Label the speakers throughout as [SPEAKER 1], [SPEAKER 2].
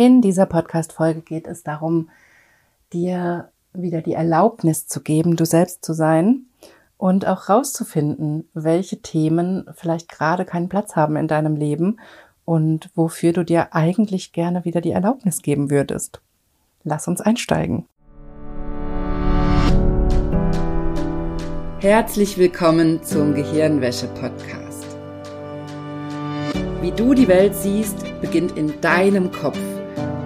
[SPEAKER 1] In dieser Podcast-Folge geht es darum, dir wieder die Erlaubnis zu geben, du selbst zu sein und auch rauszufinden, welche Themen vielleicht gerade keinen Platz haben in deinem Leben und wofür du dir eigentlich gerne wieder die Erlaubnis geben würdest. Lass uns einsteigen. Herzlich willkommen zum Gehirnwäsche-Podcast. Wie du die Welt siehst, beginnt in deinem Kopf.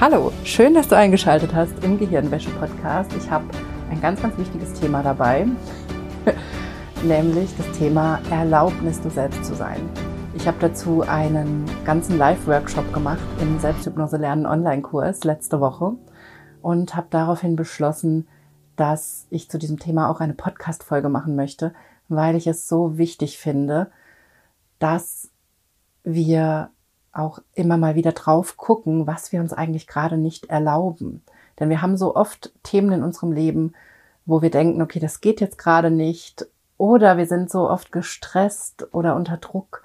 [SPEAKER 1] Hallo, schön, dass du eingeschaltet hast im Gehirnwäsche-Podcast. Ich habe ein ganz, ganz wichtiges Thema dabei, nämlich das Thema Erlaubnis, du selbst zu sein. Ich habe dazu einen ganzen Live-Workshop gemacht im Selbsthypnose lernen Online-Kurs letzte Woche und habe daraufhin beschlossen, dass ich zu diesem Thema auch eine Podcast-Folge machen möchte, weil ich es so wichtig finde, dass wir auch immer mal wieder drauf gucken, was wir uns eigentlich gerade nicht erlauben. Denn wir haben so oft Themen in unserem Leben, wo wir denken, okay, das geht jetzt gerade nicht. Oder wir sind so oft gestresst oder unter Druck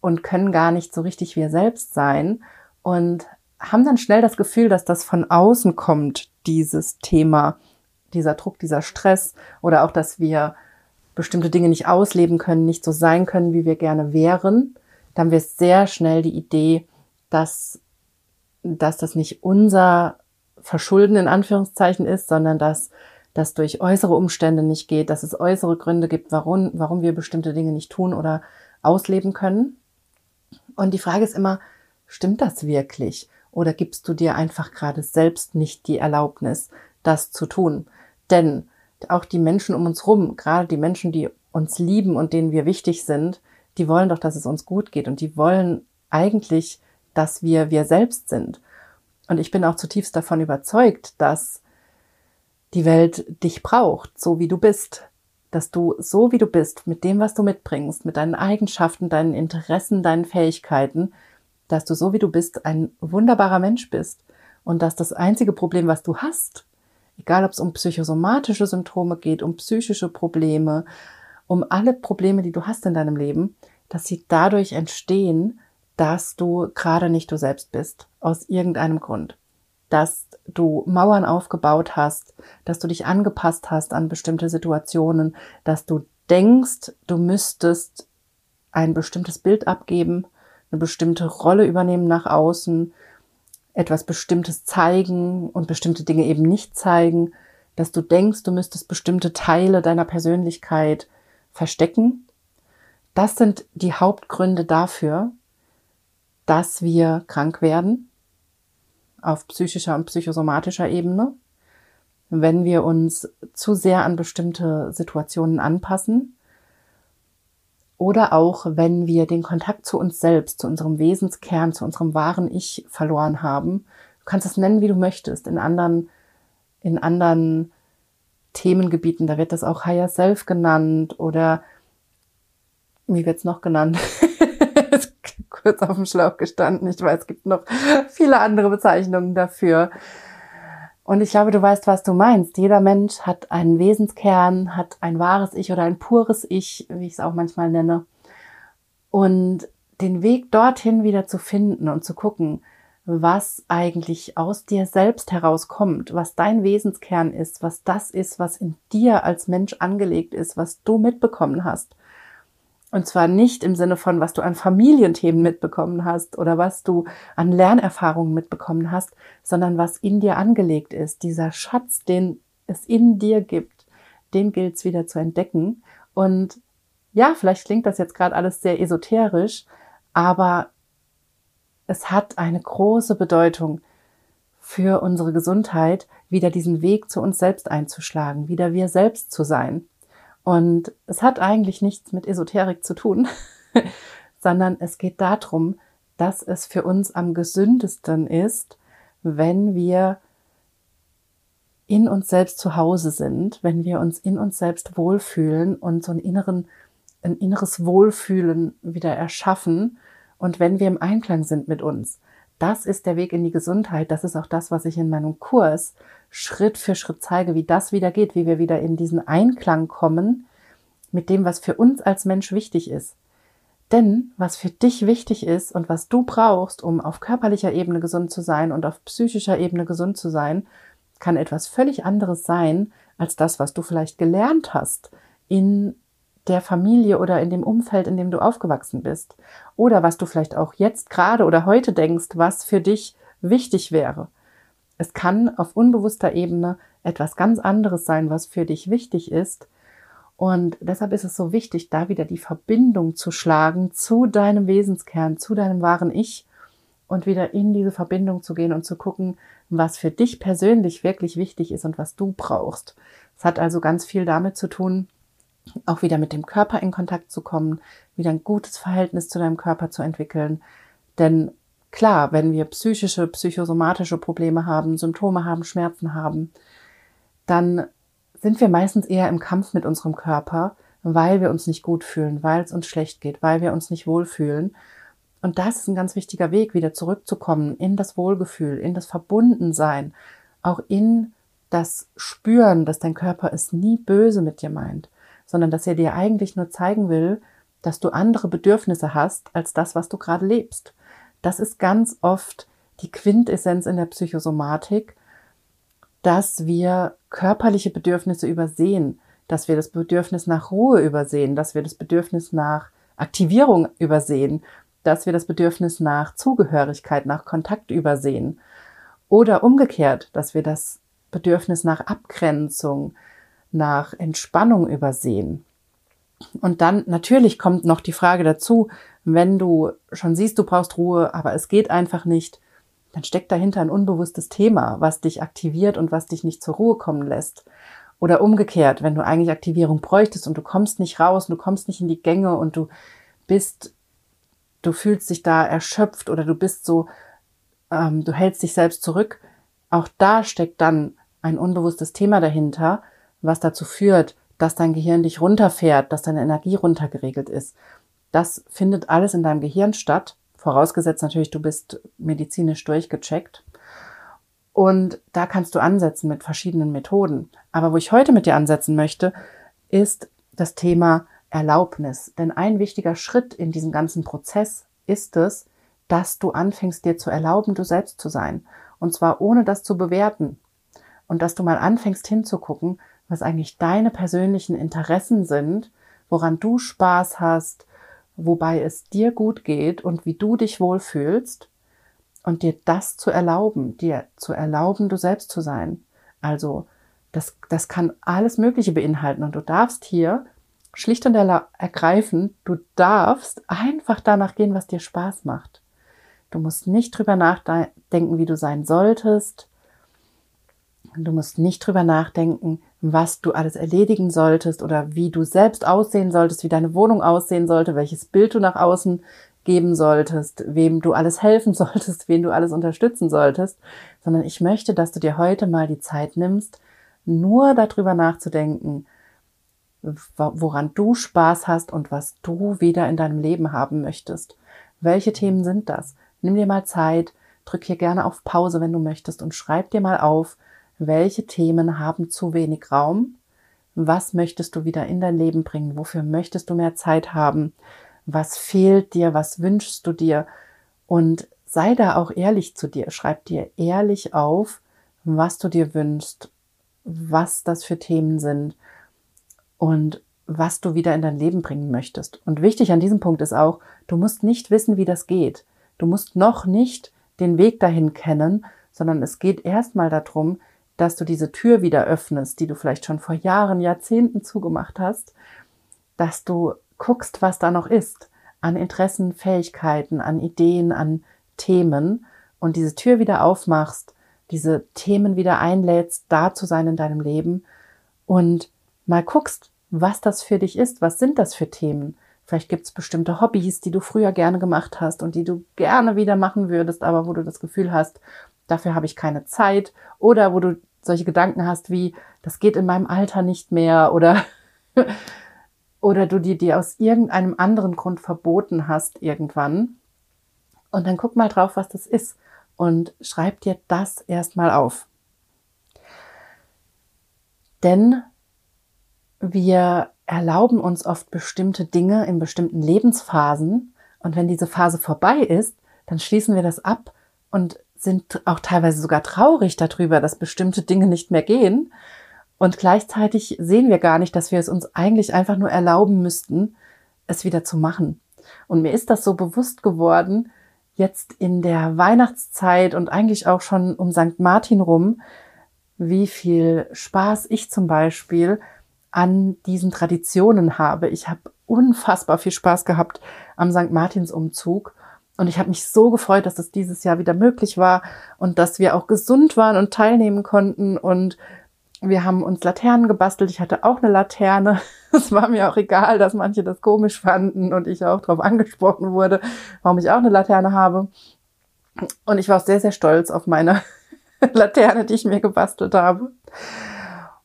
[SPEAKER 1] und können gar nicht so richtig wir selbst sein und haben dann schnell das Gefühl, dass das von außen kommt, dieses Thema, dieser Druck, dieser Stress oder auch, dass wir bestimmte Dinge nicht ausleben können, nicht so sein können, wie wir gerne wären da haben wir sehr schnell die Idee, dass, dass das nicht unser Verschulden in Anführungszeichen ist, sondern dass das durch äußere Umstände nicht geht, dass es äußere Gründe gibt, warum, warum wir bestimmte Dinge nicht tun oder ausleben können. Und die Frage ist immer, stimmt das wirklich? Oder gibst du dir einfach gerade selbst nicht die Erlaubnis, das zu tun? Denn auch die Menschen um uns rum, gerade die Menschen, die uns lieben und denen wir wichtig sind, die wollen doch, dass es uns gut geht und die wollen eigentlich, dass wir wir selbst sind. Und ich bin auch zutiefst davon überzeugt, dass die Welt dich braucht, so wie du bist. Dass du so wie du bist, mit dem, was du mitbringst, mit deinen Eigenschaften, deinen Interessen, deinen Fähigkeiten, dass du so wie du bist ein wunderbarer Mensch bist. Und dass das einzige Problem, was du hast, egal ob es um psychosomatische Symptome geht, um psychische Probleme, um alle Probleme, die du hast in deinem Leben, dass sie dadurch entstehen, dass du gerade nicht du selbst bist, aus irgendeinem Grund. Dass du Mauern aufgebaut hast, dass du dich angepasst hast an bestimmte Situationen, dass du denkst, du müsstest ein bestimmtes Bild abgeben, eine bestimmte Rolle übernehmen nach außen, etwas Bestimmtes zeigen und bestimmte Dinge eben nicht zeigen, dass du denkst, du müsstest bestimmte Teile deiner Persönlichkeit verstecken. Das sind die Hauptgründe dafür, dass wir krank werden auf psychischer und psychosomatischer Ebene, wenn wir uns zu sehr an bestimmte Situationen anpassen oder auch wenn wir den Kontakt zu uns selbst, zu unserem Wesenskern, zu unserem wahren Ich verloren haben. Du kannst es nennen, wie du möchtest. In anderen, in anderen Themengebieten, da wird das auch Higher Self genannt oder wie wird's noch genannt? Kurz auf dem Schlauch gestanden. Ich weiß, es gibt noch viele andere Bezeichnungen dafür. Und ich glaube, du weißt, was du meinst. Jeder Mensch hat einen Wesenskern, hat ein wahres Ich oder ein pures Ich, wie ich es auch manchmal nenne. Und den Weg dorthin wieder zu finden und zu gucken, was eigentlich aus dir selbst herauskommt, was dein Wesenskern ist, was das ist, was in dir als Mensch angelegt ist, was du mitbekommen hast. Und zwar nicht im Sinne von, was du an Familienthemen mitbekommen hast oder was du an Lernerfahrungen mitbekommen hast, sondern was in dir angelegt ist. Dieser Schatz, den es in dir gibt, den gilt es wieder zu entdecken. Und ja, vielleicht klingt das jetzt gerade alles sehr esoterisch, aber es hat eine große Bedeutung für unsere Gesundheit, wieder diesen Weg zu uns selbst einzuschlagen, wieder wir selbst zu sein. Und es hat eigentlich nichts mit Esoterik zu tun, sondern es geht darum, dass es für uns am gesündesten ist, wenn wir in uns selbst zu Hause sind, wenn wir uns in uns selbst wohlfühlen und so einen inneren, ein inneres Wohlfühlen wieder erschaffen und wenn wir im Einklang sind mit uns. Das ist der Weg in die Gesundheit. Das ist auch das, was ich in meinem Kurs Schritt für Schritt zeige, wie das wieder geht, wie wir wieder in diesen Einklang kommen mit dem, was für uns als Mensch wichtig ist. Denn was für dich wichtig ist und was du brauchst, um auf körperlicher Ebene gesund zu sein und auf psychischer Ebene gesund zu sein, kann etwas völlig anderes sein als das, was du vielleicht gelernt hast in der Familie oder in dem Umfeld, in dem du aufgewachsen bist. Oder was du vielleicht auch jetzt gerade oder heute denkst, was für dich wichtig wäre. Es kann auf unbewusster Ebene etwas ganz anderes sein, was für dich wichtig ist, und deshalb ist es so wichtig, da wieder die Verbindung zu schlagen zu deinem Wesenskern, zu deinem wahren Ich und wieder in diese Verbindung zu gehen und zu gucken, was für dich persönlich wirklich wichtig ist und was du brauchst. Es hat also ganz viel damit zu tun, auch wieder mit dem Körper in Kontakt zu kommen, wieder ein gutes Verhältnis zu deinem Körper zu entwickeln. Denn klar, wenn wir psychische, psychosomatische Probleme haben, Symptome haben, Schmerzen haben, dann sind wir meistens eher im Kampf mit unserem Körper, weil wir uns nicht gut fühlen, weil es uns schlecht geht, weil wir uns nicht wohlfühlen. Und das ist ein ganz wichtiger Weg, wieder zurückzukommen in das Wohlgefühl, in das Verbundensein, auch in das Spüren, dass dein Körper es nie böse mit dir meint, sondern dass er dir eigentlich nur zeigen will, dass du andere Bedürfnisse hast als das, was du gerade lebst. Das ist ganz oft die Quintessenz in der Psychosomatik, dass wir körperliche Bedürfnisse übersehen, dass wir das Bedürfnis nach Ruhe übersehen, dass wir das Bedürfnis nach Aktivierung übersehen, dass wir das Bedürfnis nach Zugehörigkeit, nach Kontakt übersehen. Oder umgekehrt, dass wir das Bedürfnis nach Abgrenzung, nach Entspannung übersehen. Und dann natürlich kommt noch die Frage dazu, wenn du schon siehst, du brauchst Ruhe, aber es geht einfach nicht, dann steckt dahinter ein unbewusstes Thema, was dich aktiviert und was dich nicht zur Ruhe kommen lässt. Oder umgekehrt, wenn du eigentlich Aktivierung bräuchtest und du kommst nicht raus, du kommst nicht in die Gänge und du bist, du fühlst dich da erschöpft oder du bist so, ähm, du hältst dich selbst zurück. Auch da steckt dann ein unbewusstes Thema dahinter, was dazu führt, dass dein Gehirn dich runterfährt, dass deine Energie runtergeregelt ist. Das findet alles in deinem Gehirn statt Vorausgesetzt natürlich, du bist medizinisch durchgecheckt. Und da kannst du ansetzen mit verschiedenen Methoden. Aber wo ich heute mit dir ansetzen möchte, ist das Thema Erlaubnis. Denn ein wichtiger Schritt in diesem ganzen Prozess ist es, dass du anfängst, dir zu erlauben, du selbst zu sein. Und zwar ohne das zu bewerten. Und dass du mal anfängst hinzugucken, was eigentlich deine persönlichen Interessen sind, woran du Spaß hast, wobei es dir gut geht und wie du dich wohlfühlst und dir das zu erlauben, dir zu erlauben, du selbst zu sein. Also das, das kann alles Mögliche beinhalten und du darfst hier schlicht und ergreifend, du darfst einfach danach gehen, was dir Spaß macht. Du musst nicht drüber nachdenken, wie du sein solltest. Du musst nicht drüber nachdenken, was du alles erledigen solltest oder wie du selbst aussehen solltest, wie deine Wohnung aussehen sollte, welches Bild du nach außen geben solltest, wem du alles helfen solltest, wen du alles unterstützen solltest, sondern ich möchte, dass du dir heute mal die Zeit nimmst, nur darüber nachzudenken, woran du Spaß hast und was du wieder in deinem Leben haben möchtest. Welche Themen sind das? Nimm dir mal Zeit, drück hier gerne auf Pause, wenn du möchtest und schreib dir mal auf, welche Themen haben zu wenig Raum? Was möchtest du wieder in dein Leben bringen? Wofür möchtest du mehr Zeit haben? Was fehlt dir? Was wünschst du dir? Und sei da auch ehrlich zu dir. Schreib dir ehrlich auf, was du dir wünschst, was das für Themen sind und was du wieder in dein Leben bringen möchtest. Und wichtig an diesem Punkt ist auch, du musst nicht wissen, wie das geht. Du musst noch nicht den Weg dahin kennen, sondern es geht erstmal darum, dass du diese Tür wieder öffnest, die du vielleicht schon vor Jahren, Jahrzehnten zugemacht hast, dass du guckst, was da noch ist, an Interessen, Fähigkeiten, an Ideen, an Themen und diese Tür wieder aufmachst, diese Themen wieder einlädst, da zu sein in deinem Leben und mal guckst, was das für dich ist, was sind das für Themen. Vielleicht gibt es bestimmte Hobbys, die du früher gerne gemacht hast und die du gerne wieder machen würdest, aber wo du das Gefühl hast, dafür habe ich keine Zeit. Oder wo du solche Gedanken hast wie, das geht in meinem Alter nicht mehr oder, oder du die aus irgendeinem anderen Grund verboten hast irgendwann. Und dann guck mal drauf, was das ist und schreib dir das erstmal auf. Denn wir erlauben uns oft bestimmte Dinge in bestimmten Lebensphasen und wenn diese Phase vorbei ist, dann schließen wir das ab und sind auch teilweise sogar traurig darüber, dass bestimmte Dinge nicht mehr gehen. Und gleichzeitig sehen wir gar nicht, dass wir es uns eigentlich einfach nur erlauben müssten, es wieder zu machen. Und mir ist das so bewusst geworden, jetzt in der Weihnachtszeit und eigentlich auch schon um St. Martin rum, wie viel Spaß ich zum Beispiel an diesen Traditionen habe. Ich habe unfassbar viel Spaß gehabt am St. Martins Umzug und ich habe mich so gefreut, dass das dieses Jahr wieder möglich war und dass wir auch gesund waren und teilnehmen konnten und wir haben uns Laternen gebastelt. Ich hatte auch eine Laterne. Es war mir auch egal, dass manche das komisch fanden und ich auch darauf angesprochen wurde, warum ich auch eine Laterne habe. Und ich war auch sehr, sehr stolz auf meine Laterne, die ich mir gebastelt habe.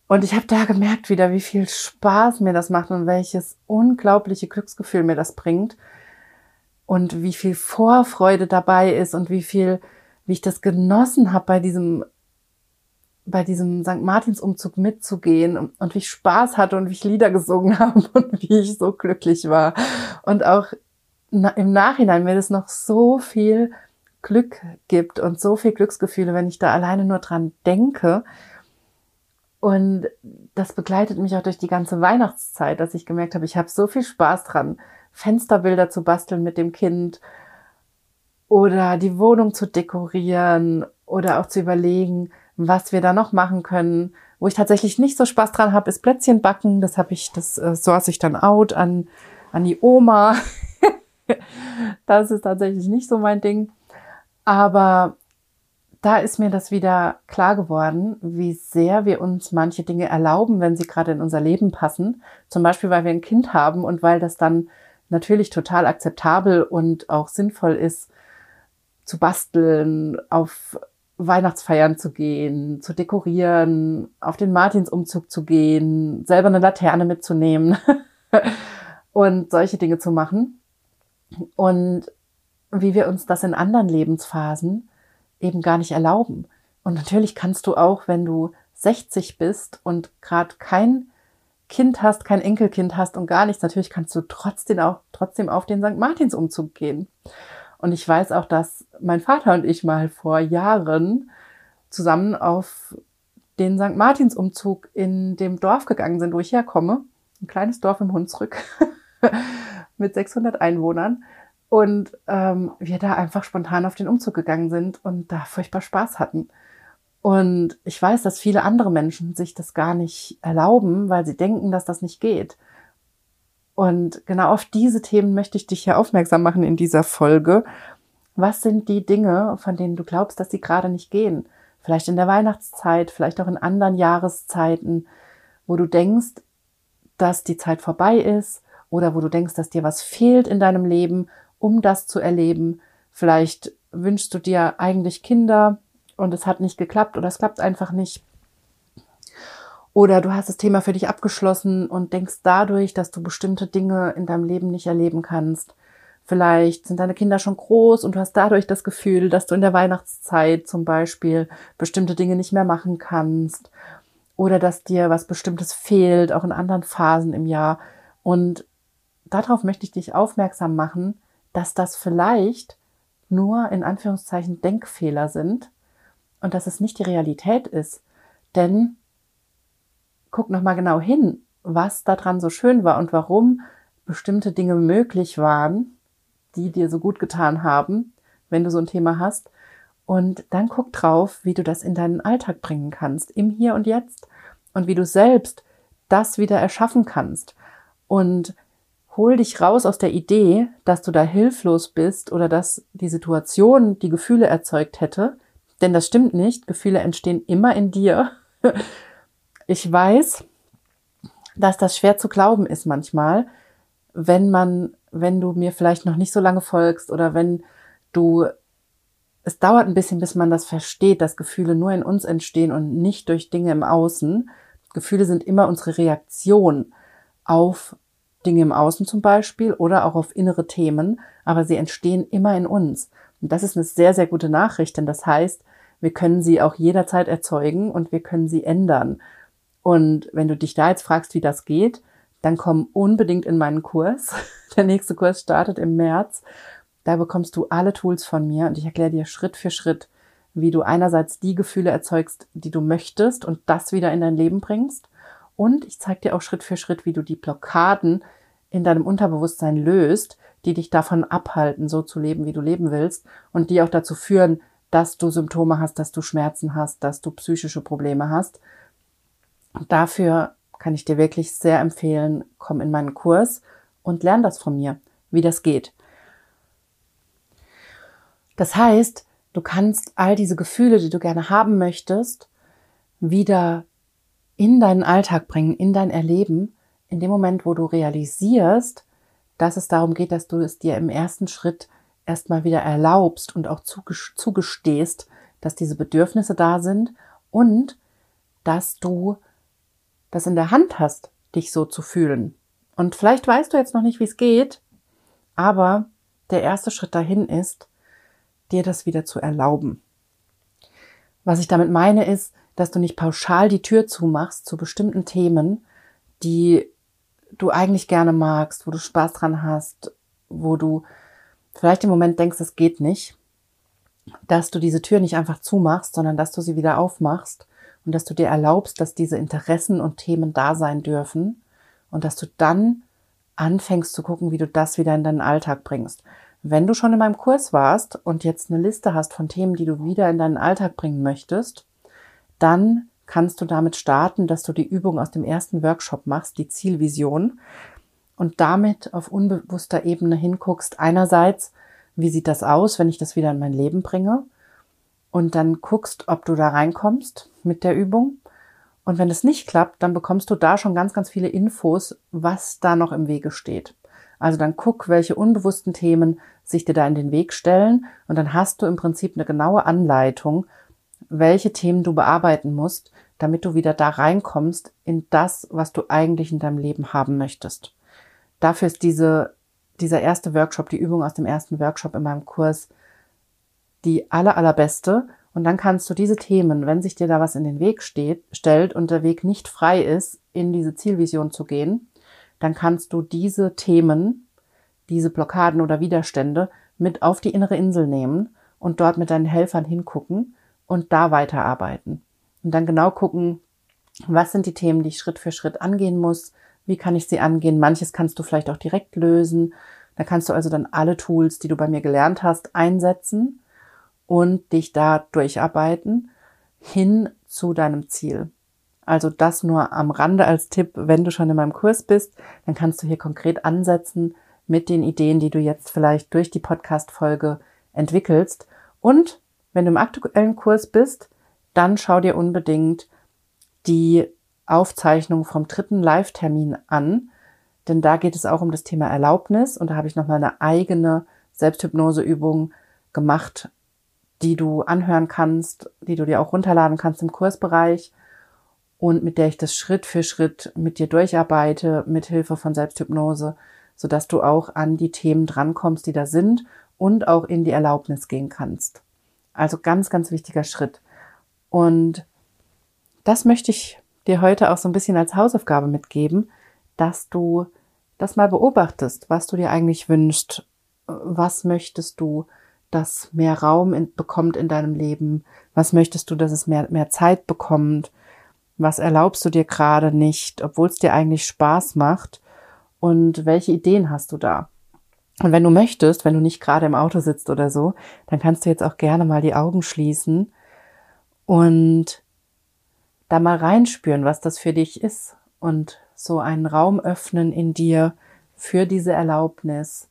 [SPEAKER 1] Und ich habe da gemerkt wieder, wie viel Spaß mir das macht und welches unglaubliche Glücksgefühl mir das bringt. Und wie viel Vorfreude dabei ist und wie viel, wie ich das genossen habe bei diesem bei diesem St. Martins Umzug mitzugehen und, und wie ich Spaß hatte und wie ich Lieder gesungen habe und wie ich so glücklich war. Und auch na, im Nachhinein mir das noch so viel Glück gibt und so viel Glücksgefühle, wenn ich da alleine nur dran denke. Und das begleitet mich auch durch die ganze Weihnachtszeit, dass ich gemerkt habe, ich habe so viel Spaß dran, Fensterbilder zu basteln mit dem Kind oder die Wohnung zu dekorieren oder auch zu überlegen, was wir da noch machen können. Wo ich tatsächlich nicht so Spaß dran habe, ist Plätzchen backen. Das habe ich, das äh, source ich dann out an, an die Oma. das ist tatsächlich nicht so mein Ding. Aber da ist mir das wieder klar geworden, wie sehr wir uns manche Dinge erlauben, wenn sie gerade in unser Leben passen. Zum Beispiel, weil wir ein Kind haben und weil das dann natürlich total akzeptabel und auch sinnvoll ist, zu basteln, auf Weihnachtsfeiern zu gehen, zu dekorieren, auf den Martinsumzug zu gehen, selber eine Laterne mitzunehmen und solche Dinge zu machen. Und wie wir uns das in anderen Lebensphasen eben gar nicht erlauben. Und natürlich kannst du auch, wenn du 60 bist und gerade kein Kind hast, kein Enkelkind hast und gar nichts, natürlich kannst du trotzdem auch trotzdem auf den St. Martinsumzug gehen. Und ich weiß auch, dass mein Vater und ich mal vor Jahren zusammen auf den St. Martinsumzug in dem Dorf gegangen sind, wo ich herkomme. Ein kleines Dorf im Hunsrück mit 600 Einwohnern. Und ähm, wir da einfach spontan auf den Umzug gegangen sind und da furchtbar Spaß hatten. Und ich weiß, dass viele andere Menschen sich das gar nicht erlauben, weil sie denken, dass das nicht geht. Und genau auf diese Themen möchte ich dich hier aufmerksam machen in dieser Folge. Was sind die Dinge, von denen du glaubst, dass sie gerade nicht gehen? Vielleicht in der Weihnachtszeit, vielleicht auch in anderen Jahreszeiten, wo du denkst, dass die Zeit vorbei ist oder wo du denkst, dass dir was fehlt in deinem Leben, um das zu erleben. Vielleicht wünschst du dir eigentlich Kinder und es hat nicht geklappt oder es klappt einfach nicht. Oder du hast das Thema für dich abgeschlossen und denkst dadurch, dass du bestimmte Dinge in deinem Leben nicht erleben kannst. Vielleicht sind deine Kinder schon groß und du hast dadurch das Gefühl, dass du in der Weihnachtszeit zum Beispiel bestimmte Dinge nicht mehr machen kannst. Oder dass dir was Bestimmtes fehlt, auch in anderen Phasen im Jahr. Und darauf möchte ich dich aufmerksam machen, dass das vielleicht nur in Anführungszeichen Denkfehler sind und dass es nicht die Realität ist. Denn guck nochmal genau hin, was daran so schön war und warum bestimmte Dinge möglich waren, die dir so gut getan haben, wenn du so ein Thema hast. Und dann guck drauf, wie du das in deinen Alltag bringen kannst, im Hier und Jetzt. Und wie du selbst das wieder erschaffen kannst. Und hol dich raus aus der Idee, dass du da hilflos bist oder dass die Situation die Gefühle erzeugt hätte. Denn das stimmt nicht. Gefühle entstehen immer in dir. Ich weiß, dass das schwer zu glauben ist manchmal, wenn man, wenn du mir vielleicht noch nicht so lange folgst oder wenn du, es dauert ein bisschen, bis man das versteht, dass Gefühle nur in uns entstehen und nicht durch Dinge im Außen. Gefühle sind immer unsere Reaktion auf Dinge im Außen zum Beispiel oder auch auf innere Themen, aber sie entstehen immer in uns. Und das ist eine sehr, sehr gute Nachricht, denn das heißt, wir können sie auch jederzeit erzeugen und wir können sie ändern. Und wenn du dich da jetzt fragst, wie das geht, dann komm unbedingt in meinen Kurs. Der nächste Kurs startet im März. Da bekommst du alle Tools von mir und ich erkläre dir Schritt für Schritt, wie du einerseits die Gefühle erzeugst, die du möchtest und das wieder in dein Leben bringst. Und ich zeige dir auch Schritt für Schritt, wie du die Blockaden in deinem Unterbewusstsein löst, die dich davon abhalten, so zu leben, wie du leben willst und die auch dazu führen, dass du Symptome hast, dass du Schmerzen hast, dass du psychische Probleme hast. Und dafür kann ich dir wirklich sehr empfehlen, komm in meinen Kurs und lern das von mir, wie das geht. Das heißt, du kannst all diese Gefühle, die du gerne haben möchtest, wieder in deinen Alltag bringen, in dein Erleben, in dem Moment, wo du realisierst, dass es darum geht, dass du es dir im ersten Schritt erstmal wieder erlaubst und auch zugestehst, dass diese Bedürfnisse da sind und dass du das in der Hand hast, dich so zu fühlen. Und vielleicht weißt du jetzt noch nicht, wie es geht, aber der erste Schritt dahin ist, dir das wieder zu erlauben. Was ich damit meine ist, dass du nicht pauschal die Tür zumachst zu bestimmten Themen, die du eigentlich gerne magst, wo du Spaß dran hast, wo du vielleicht im Moment denkst, es geht nicht, dass du diese Tür nicht einfach zumachst, sondern dass du sie wieder aufmachst und dass du dir erlaubst, dass diese Interessen und Themen da sein dürfen und dass du dann anfängst zu gucken, wie du das wieder in deinen Alltag bringst. Wenn du schon in meinem Kurs warst und jetzt eine Liste hast von Themen, die du wieder in deinen Alltag bringen möchtest, dann kannst du damit starten, dass du die Übung aus dem ersten Workshop machst, die Zielvision und damit auf unbewusster Ebene hinguckst. Einerseits, wie sieht das aus, wenn ich das wieder in mein Leben bringe? Und dann guckst, ob du da reinkommst mit der Übung. Und wenn es nicht klappt, dann bekommst du da schon ganz, ganz viele Infos, was da noch im Wege steht. Also dann guck, welche unbewussten Themen sich dir da in den Weg stellen. Und dann hast du im Prinzip eine genaue Anleitung, welche Themen du bearbeiten musst, damit du wieder da reinkommst in das, was du eigentlich in deinem Leben haben möchtest dafür ist diese, dieser erste Workshop, die Übung aus dem ersten Workshop in meinem Kurs, die aller, allerbeste. Und dann kannst du diese Themen, wenn sich dir da was in den Weg steht, stellt und der Weg nicht frei ist, in diese Zielvision zu gehen, dann kannst du diese Themen, diese Blockaden oder Widerstände mit auf die innere Insel nehmen und dort mit deinen Helfern hingucken und da weiterarbeiten. Und dann genau gucken, was sind die Themen, die ich Schritt für Schritt angehen muss, wie kann ich sie angehen? Manches kannst du vielleicht auch direkt lösen. Da kannst du also dann alle Tools, die du bei mir gelernt hast, einsetzen und dich da durcharbeiten hin zu deinem Ziel. Also das nur am Rande als Tipp, wenn du schon in meinem Kurs bist, dann kannst du hier konkret ansetzen mit den Ideen, die du jetzt vielleicht durch die Podcast-Folge entwickelst. Und wenn du im aktuellen Kurs bist, dann schau dir unbedingt die Aufzeichnung vom dritten Live-Termin an, denn da geht es auch um das Thema Erlaubnis und da habe ich nochmal eine eigene Selbsthypnoseübung gemacht, die du anhören kannst, die du dir auch runterladen kannst im Kursbereich und mit der ich das Schritt für Schritt mit dir durcharbeite, mit Hilfe von Selbsthypnose, sodass du auch an die Themen drankommst, die da sind und auch in die Erlaubnis gehen kannst. Also ganz, ganz wichtiger Schritt. Und das möchte ich dir heute auch so ein bisschen als Hausaufgabe mitgeben, dass du das mal beobachtest, was du dir eigentlich wünschst, was möchtest du, dass mehr Raum in, bekommt in deinem Leben, was möchtest du, dass es mehr, mehr Zeit bekommt, was erlaubst du dir gerade nicht, obwohl es dir eigentlich Spaß macht? Und welche Ideen hast du da? Und wenn du möchtest, wenn du nicht gerade im Auto sitzt oder so, dann kannst du jetzt auch gerne mal die Augen schließen und da mal reinspüren, was das für dich ist und so einen Raum öffnen in dir für diese Erlaubnis.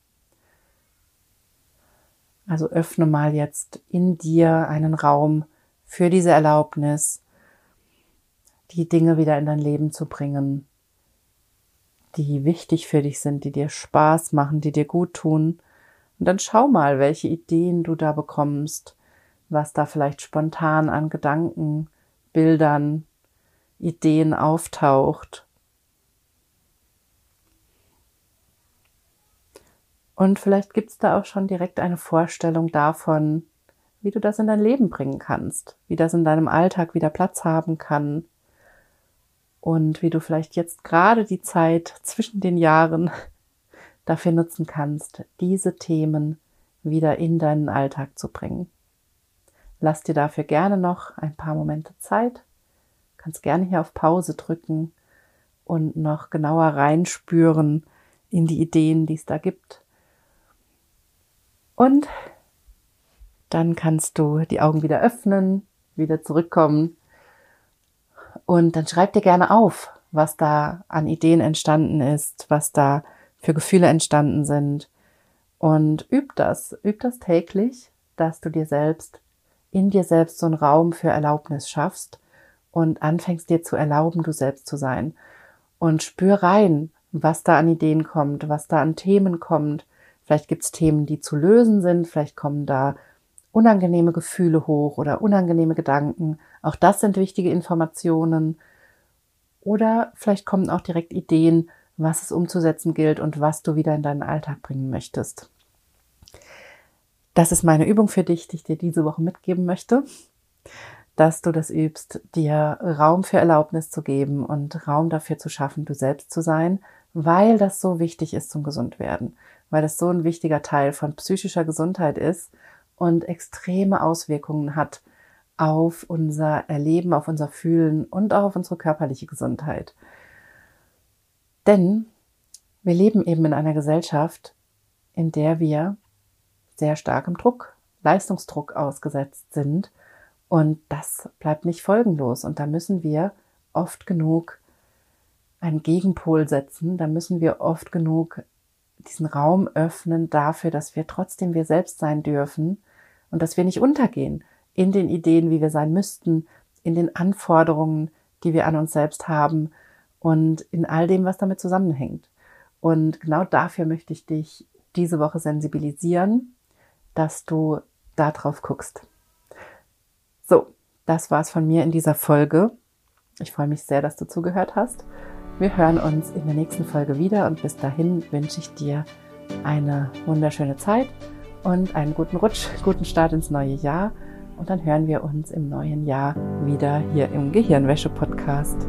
[SPEAKER 1] Also öffne mal jetzt in dir einen Raum für diese Erlaubnis, die Dinge wieder in dein Leben zu bringen, die wichtig für dich sind, die dir Spaß machen, die dir gut tun. Und dann schau mal, welche Ideen du da bekommst, was da vielleicht spontan an Gedanken, Bildern, Ideen auftaucht. Und vielleicht gibt es da auch schon direkt eine Vorstellung davon, wie du das in dein Leben bringen kannst, wie das in deinem Alltag wieder Platz haben kann und wie du vielleicht jetzt gerade die Zeit zwischen den Jahren dafür nutzen kannst, diese Themen wieder in deinen Alltag zu bringen. Lass dir dafür gerne noch ein paar Momente Zeit. Kannst gerne hier auf Pause drücken und noch genauer reinspüren in die Ideen, die es da gibt. Und dann kannst du die Augen wieder öffnen, wieder zurückkommen. Und dann schreib dir gerne auf, was da an Ideen entstanden ist, was da für Gefühle entstanden sind. Und üb das, üb das täglich, dass du dir selbst, in dir selbst so einen Raum für Erlaubnis schaffst und anfängst dir zu erlauben, du selbst zu sein. Und spür rein, was da an Ideen kommt, was da an Themen kommt, Vielleicht gibt es Themen, die zu lösen sind, vielleicht kommen da unangenehme Gefühle hoch oder unangenehme Gedanken. Auch das sind wichtige Informationen. Oder vielleicht kommen auch direkt Ideen, was es umzusetzen gilt und was du wieder in deinen Alltag bringen möchtest. Das ist meine Übung für dich, die ich dir diese Woche mitgeben möchte, dass du das übst, dir Raum für Erlaubnis zu geben und Raum dafür zu schaffen, du selbst zu sein, weil das so wichtig ist zum Gesundwerden weil das so ein wichtiger Teil von psychischer Gesundheit ist und extreme Auswirkungen hat auf unser Erleben, auf unser Fühlen und auch auf unsere körperliche Gesundheit. Denn wir leben eben in einer Gesellschaft, in der wir sehr starkem Druck, Leistungsdruck ausgesetzt sind. Und das bleibt nicht folgenlos. Und da müssen wir oft genug einen Gegenpol setzen. Da müssen wir oft genug diesen Raum öffnen dafür, dass wir trotzdem wir selbst sein dürfen und dass wir nicht untergehen in den Ideen, wie wir sein müssten, in den Anforderungen, die wir an uns selbst haben und in all dem, was damit zusammenhängt. Und genau dafür möchte ich dich diese Woche sensibilisieren, dass du da drauf guckst. So, das war's von mir in dieser Folge. Ich freue mich sehr, dass du zugehört hast. Wir hören uns in der nächsten Folge wieder und bis dahin wünsche ich dir eine wunderschöne Zeit und einen guten Rutsch, guten Start ins neue Jahr. Und dann hören wir uns im neuen Jahr wieder hier im Gehirnwäsche-Podcast.